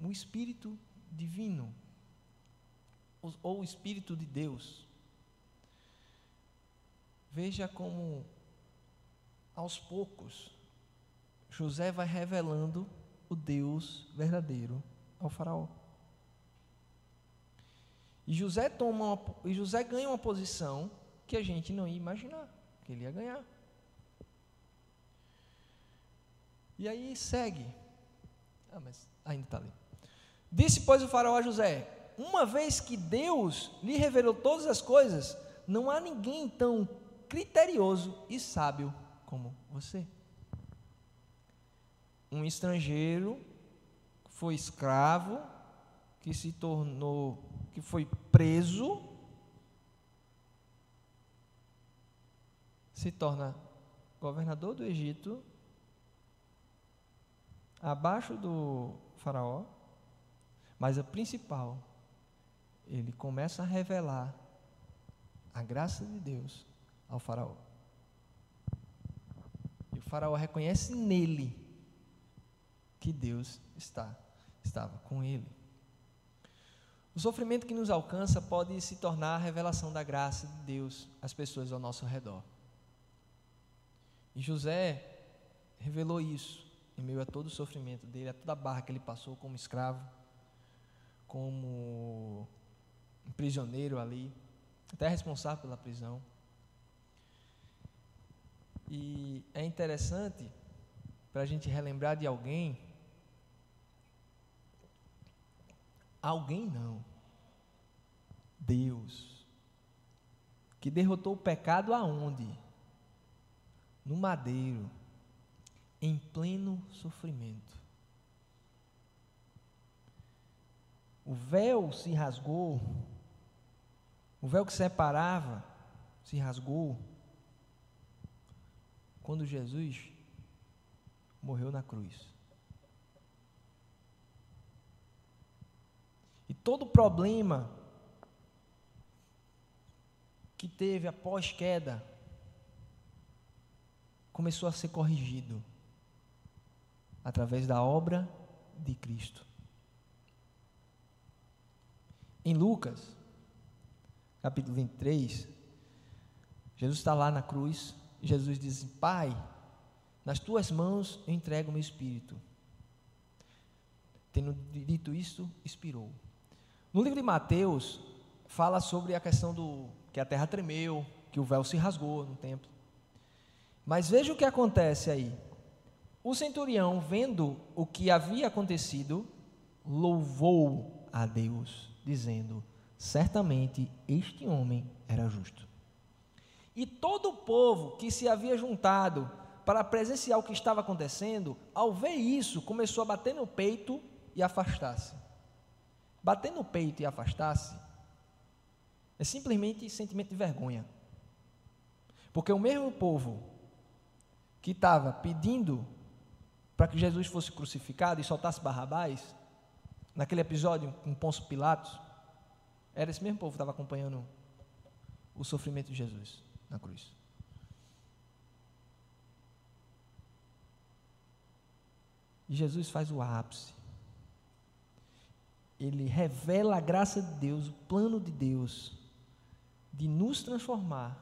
O Espírito Divino ou o Espírito de Deus. Veja como, aos poucos, José vai revelando o Deus verdadeiro ao Faraó. José, toma uma, José ganha uma posição que a gente não ia imaginar que ele ia ganhar. E aí segue. Ah, mas ainda está ali. Disse, pois, o faraó a José: uma vez que Deus lhe revelou todas as coisas, não há ninguém tão criterioso e sábio como você. Um estrangeiro foi escravo, que se tornou, que foi preso, se torna governador do Egito, abaixo do faraó, mas a principal ele começa a revelar a graça de Deus ao Faraó. E o Faraó reconhece nele que Deus está, estava com ele. O sofrimento que nos alcança pode se tornar a revelação da graça de Deus às pessoas ao nosso redor. E José revelou isso em meio a todo o sofrimento dele, a toda a barra que ele passou como escravo, como um prisioneiro ali, até responsável pela prisão. E é interessante para a gente relembrar de alguém. Alguém não. Deus. Que derrotou o pecado aonde? No madeiro. Em pleno sofrimento. O véu se rasgou o véu que separava se rasgou quando Jesus morreu na cruz. E todo problema que teve após queda começou a ser corrigido através da obra de Cristo. Em Lucas, capítulo 23, Jesus está lá na cruz, Jesus diz: Pai, nas tuas mãos eu entrego o meu espírito. Tendo dito isso, expirou. No livro de Mateus, fala sobre a questão do que a terra tremeu, que o véu se rasgou no templo. Mas veja o que acontece aí. O centurião, vendo o que havia acontecido, louvou a Deus, dizendo: Certamente este homem era justo. E todo o povo que se havia juntado para presenciar o que estava acontecendo, ao ver isso, começou a bater no peito e afastar-se. Bater no peito e afastar-se é simplesmente sentimento de vergonha. Porque o mesmo povo que estava pedindo para que Jesus fosse crucificado e soltasse Barrabás, naquele episódio com Pôncio Pilatos, era esse mesmo povo que estava acompanhando o sofrimento de Jesus na cruz. E Jesus faz o ápice. Ele revela a graça de Deus, o plano de Deus de nos transformar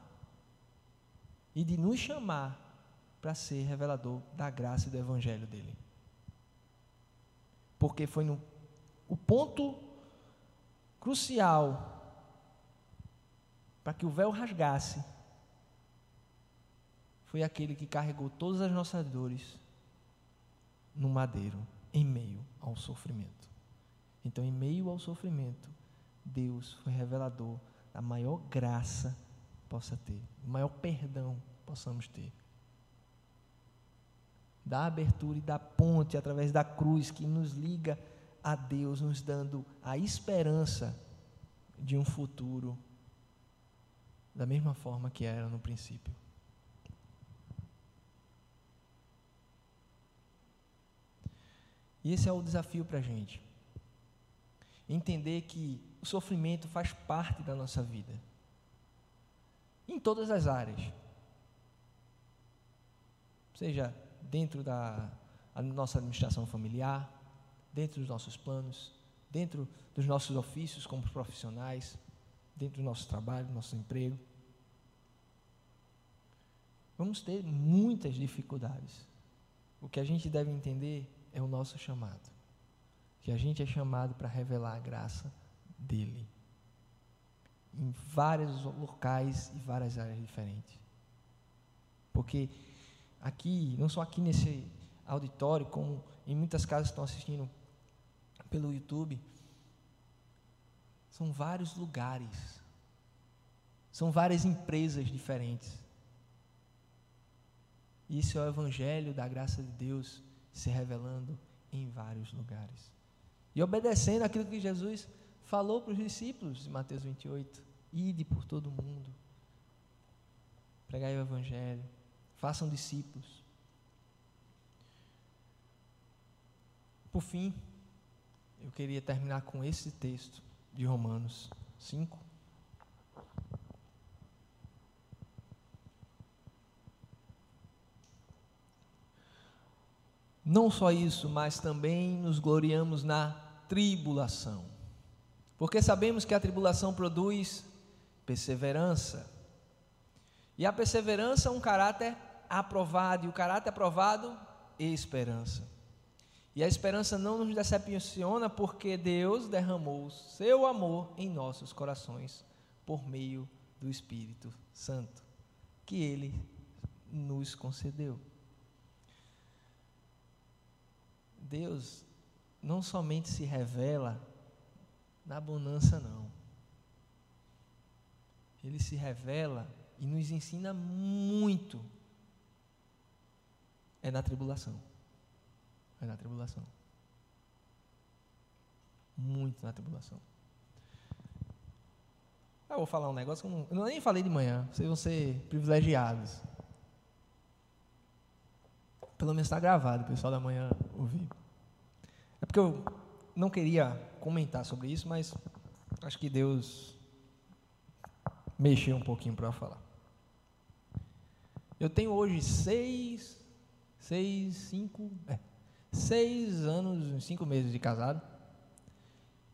e de nos chamar para ser revelador da graça e do evangelho dele. Porque foi no o ponto crucial para que o véu rasgasse foi aquele que carregou todas as nossas dores no madeiro, em meio ao sofrimento. Então, em meio ao sofrimento, Deus foi revelador da maior graça possa ter, o maior perdão possamos ter. Da abertura e da ponte através da cruz que nos liga a Deus, nos dando a esperança de um futuro da mesma forma que era no princípio. E esse é o desafio para a gente. Entender que o sofrimento faz parte da nossa vida. Em todas as áreas. Seja dentro da nossa administração familiar, dentro dos nossos planos, dentro dos nossos ofícios como profissionais, dentro do nosso trabalho, do nosso emprego. Vamos ter muitas dificuldades. O que a gente deve entender é o nosso chamado. Que a gente é chamado para revelar a graça dele. Em vários locais e várias áreas diferentes. Porque aqui, não só aqui nesse auditório, como em muitas casas que estão assistindo pelo YouTube, são vários lugares, são várias empresas diferentes. Isso é o Evangelho da graça de Deus se revelando em vários lugares. E obedecendo aquilo que Jesus falou para os discípulos de Mateus 28: ide por todo o mundo, pregai o Evangelho, façam discípulos. Por fim, eu queria terminar com esse texto de Romanos 5. Não só isso, mas também nos gloriamos na tribulação. Porque sabemos que a tribulação produz perseverança. E a perseverança é um caráter aprovado, e o caráter aprovado, esperança. E a esperança não nos decepciona porque Deus derramou seu amor em nossos corações por meio do Espírito Santo, que ele nos concedeu. Deus não somente se revela na bonança, não. Ele se revela e nos ensina muito. É na tribulação. É na tribulação. Muito na tribulação. Eu vou falar um negócio que eu, não, nem falei de manhã. Vocês vão ser privilegiados. Pelo menos está gravado, o pessoal da manhã ouvir. É porque eu não queria comentar sobre isso, mas acho que Deus mexeu um pouquinho para falar. Eu tenho hoje seis, seis, cinco, é, seis anos, cinco meses de casado.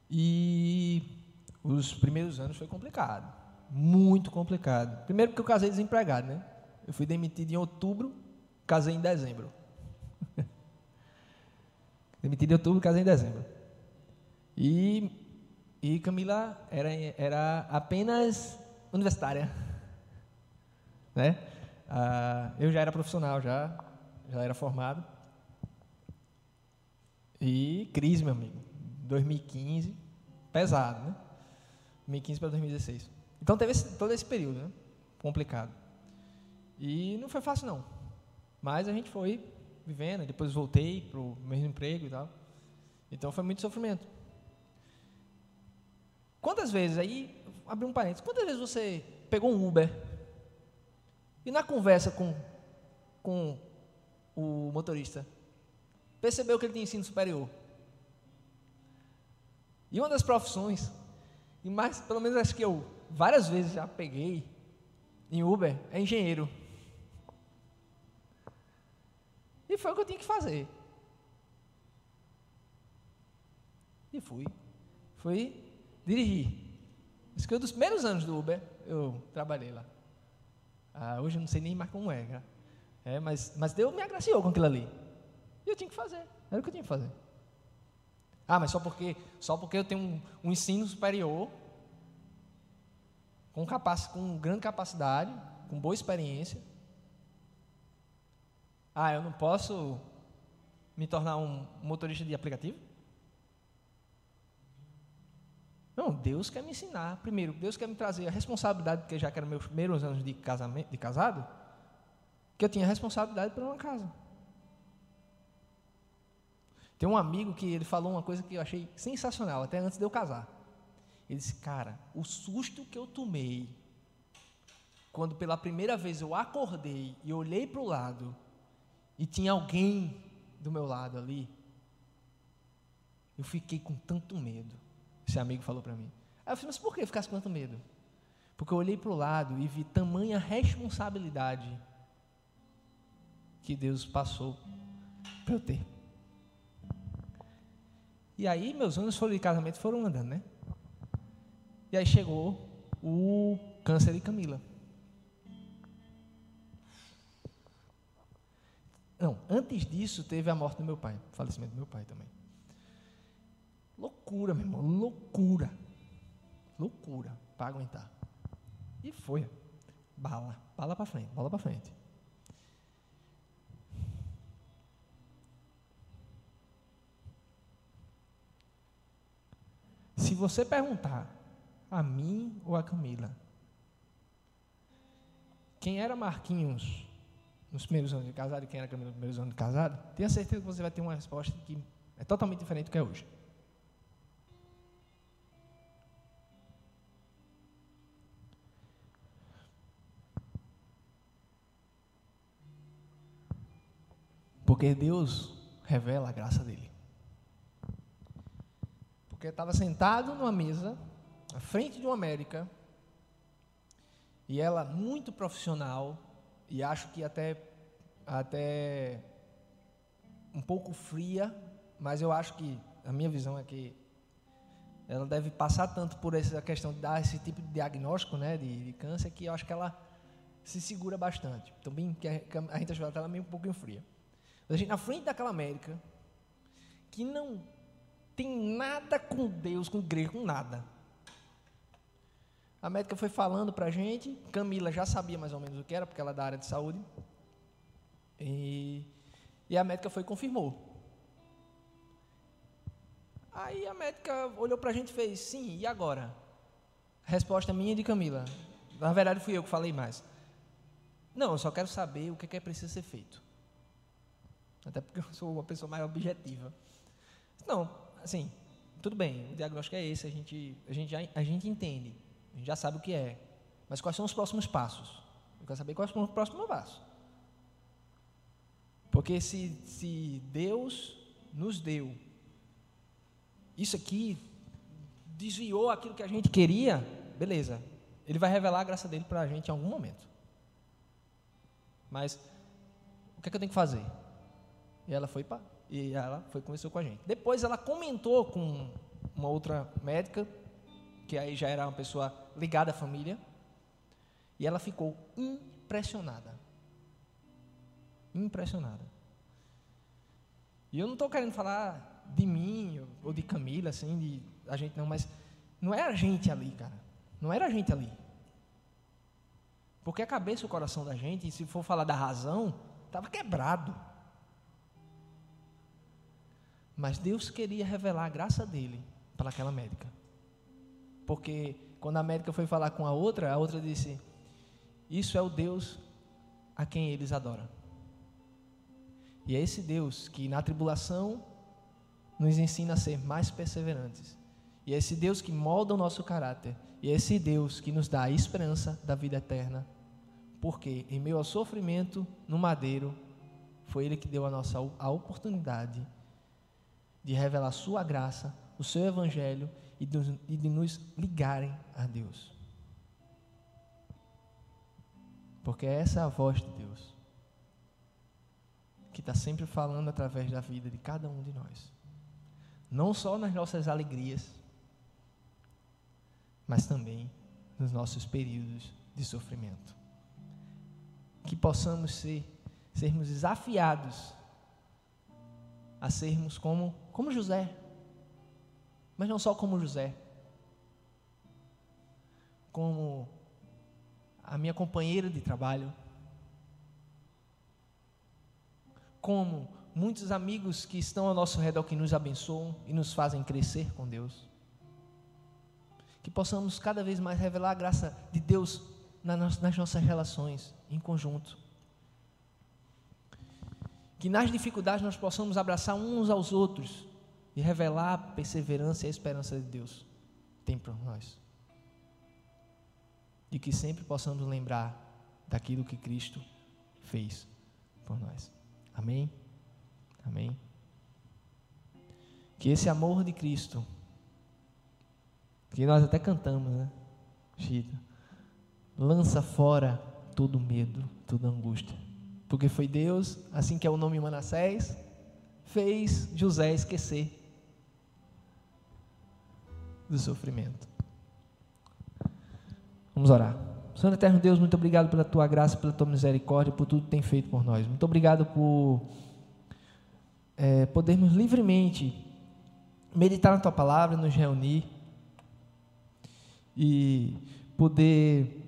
E os primeiros anos foi complicado. Muito complicado. Primeiro porque eu casei desempregado, né? Eu fui demitido em outubro, casei em dezembro. Demitido em outubro, casei em dezembro. E, e Camila era, era apenas universitária. Né? Ah, eu já era profissional, já, já era formado. E crise, meu amigo. 2015, pesado, né? 2015 para 2016. Então teve esse, todo esse período, né? Complicado. E não foi fácil, não. Mas a gente foi vivendo, depois voltei para o mesmo emprego e tal. Então foi muito sofrimento. Quantas vezes, aí, abri um parênteses, quantas vezes você pegou um Uber e na conversa com, com o motorista, percebeu que ele tinha ensino superior? E uma das profissões, e mais, pelo menos acho que eu várias vezes já peguei em Uber, é engenheiro. E foi o que eu tinha que fazer. E fui. Fui dirigir. Isso que um dos primeiros anos do Uber, eu trabalhei lá. Ah, hoje eu não sei nem mais como é, é mas, mas Deus me agraciou com aquilo ali. E eu tinha que fazer. Era o que eu tinha que fazer. Ah, mas só porque, só porque eu tenho um, um ensino superior, com, capac, com grande capacidade, com boa experiência. Ah, eu não posso me tornar um motorista de aplicativo? Não, Deus quer me ensinar. Primeiro, Deus quer me trazer a responsabilidade, porque já que eram meus primeiros anos de, casamento, de casado, que eu tinha responsabilidade por uma casa. Tem um amigo que ele falou uma coisa que eu achei sensacional, até antes de eu casar. Ele disse, cara, o susto que eu tomei quando pela primeira vez eu acordei e olhei para o lado e tinha alguém do meu lado ali, eu fiquei com tanto medo. Esse amigo falou para mim. Aí eu falei, mas por que ficasse com tanto medo? Porque eu olhei para o lado e vi tamanha responsabilidade que Deus passou para eu ter. E aí meus anos de casamento foram andando, né? E aí chegou o câncer de Camila. Não, antes disso teve a morte do meu pai, o falecimento do meu pai também. Loucura, meu irmão, loucura. Loucura para aguentar. E foi. Bala, bala para frente, bala para frente. Se você perguntar a mim ou a Camila, quem era Marquinhos nos primeiros anos de casado e quem era Camila nos primeiros anos de casado, tenha certeza que você vai ter uma resposta que é totalmente diferente do que é hoje. Porque Deus revela a graça dele. Porque estava sentado numa mesa, à frente de uma América, e ela muito profissional, e acho que até, até um pouco fria, mas eu acho que, a minha visão é que ela deve passar tanto por essa questão de dar esse tipo de diagnóstico né, de, de câncer, que eu acho que ela se segura bastante. Também que a, gente achou ela meio um pouquinho fria. A gente na frente daquela América, que não tem nada com Deus, com igreja, com nada. A médica foi falando para a gente, Camila já sabia mais ou menos o que era, porque ela é da área de saúde. E, e a médica foi e confirmou. Aí a médica olhou para a gente e fez, sim, e agora? Resposta minha e de Camila. Na verdade fui eu que falei mais. Não, eu só quero saber o que é, que precisa ser feito. Até porque eu sou uma pessoa mais objetiva. Não, assim, tudo bem, o diagnóstico é esse, a gente, a gente, a gente entende, a gente já sabe o que é. Mas quais são os próximos passos? Eu quero saber quais são os próximos passos. Porque se, se Deus nos deu isso aqui, desviou aquilo que a gente queria, beleza. Ele vai revelar a graça dele para a gente em algum momento. Mas o que, é que eu tenho que fazer? E ela foi para e ela foi conversou com a gente. Depois ela comentou com uma outra médica, que aí já era uma pessoa ligada à família, e ela ficou impressionada. Impressionada. E eu não estou querendo falar de mim ou de Camila, assim, de a gente não, mas não era a gente ali, cara. Não era a gente ali. Porque a cabeça e o coração da gente, se for falar da razão, estava quebrado. Mas Deus queria revelar a graça dele para aquela médica. Porque quando a médica foi falar com a outra, a outra disse: Isso é o Deus a quem eles adoram. E é esse Deus que na tribulação nos ensina a ser mais perseverantes. E é esse Deus que molda o nosso caráter. E é esse Deus que nos dá a esperança da vida eterna. Porque em meio ao sofrimento no madeiro, foi Ele que deu a nossa a oportunidade de revelar Sua graça, o Seu Evangelho e de, nos ligarem a Deus. Porque essa é a voz de Deus que está sempre falando através da vida de cada um de nós. Não só nas nossas alegrias, mas também nos nossos períodos de sofrimento. Que possamos ser, sermos desafiados a sermos como, como José, mas não só como José, como a minha companheira de trabalho, como muitos amigos que estão ao nosso redor que nos abençoam e nos fazem crescer com Deus. Que possamos cada vez mais revelar a graça de Deus nas nossas relações em conjunto. Que nas dificuldades nós possamos abraçar uns aos outros e revelar a perseverança e a esperança de Deus tem para nós. E que sempre possamos lembrar daquilo que Cristo fez por nós. Amém? Amém? Que esse amor de Cristo, que nós até cantamos, né? Chita, lança fora todo medo, toda angústia. Porque foi Deus, assim que é o nome Manassés, fez José esquecer do sofrimento. Vamos orar. Senhor eterno Deus, muito obrigado pela tua graça, pela tua misericórdia, por tudo que tem feito por nós. Muito obrigado por é, podermos livremente meditar na tua palavra, nos reunir e poder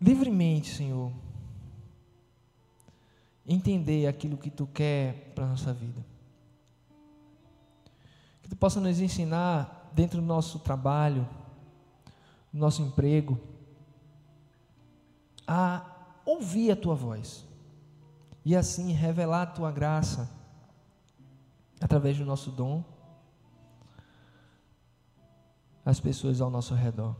livremente, Senhor, entender aquilo que tu quer para a nossa vida. Que tu possa nos ensinar dentro do nosso trabalho, no nosso emprego, a ouvir a tua voz e assim revelar a tua graça através do nosso dom às pessoas ao nosso redor.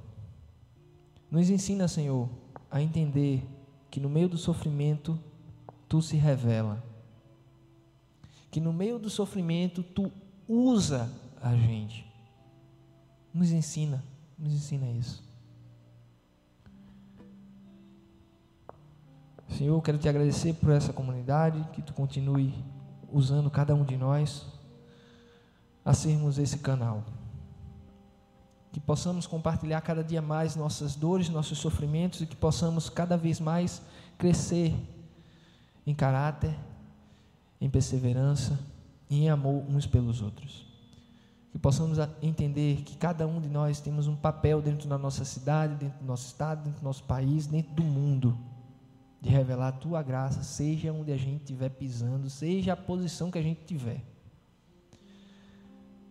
Nos ensina, Senhor, a entender que no meio do sofrimento tu se revela. Que no meio do sofrimento tu usa a gente. Nos ensina nos ensina isso. Senhor, eu quero te agradecer por essa comunidade, que tu continue usando cada um de nós a sermos esse canal. Que possamos compartilhar cada dia mais nossas dores, nossos sofrimentos e que possamos cada vez mais crescer em caráter, em perseverança em amor uns pelos outros. Que possamos entender que cada um de nós temos um papel dentro da nossa cidade, dentro do nosso estado, dentro do nosso país, dentro do mundo, de revelar a tua graça, seja onde a gente estiver pisando, seja a posição que a gente tiver.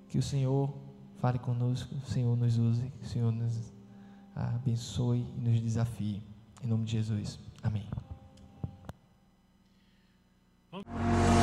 Que o Senhor fale conosco, o Senhor nos use, o Senhor nos abençoe e nos desafie. Em nome de Jesus. Amém. Vamos.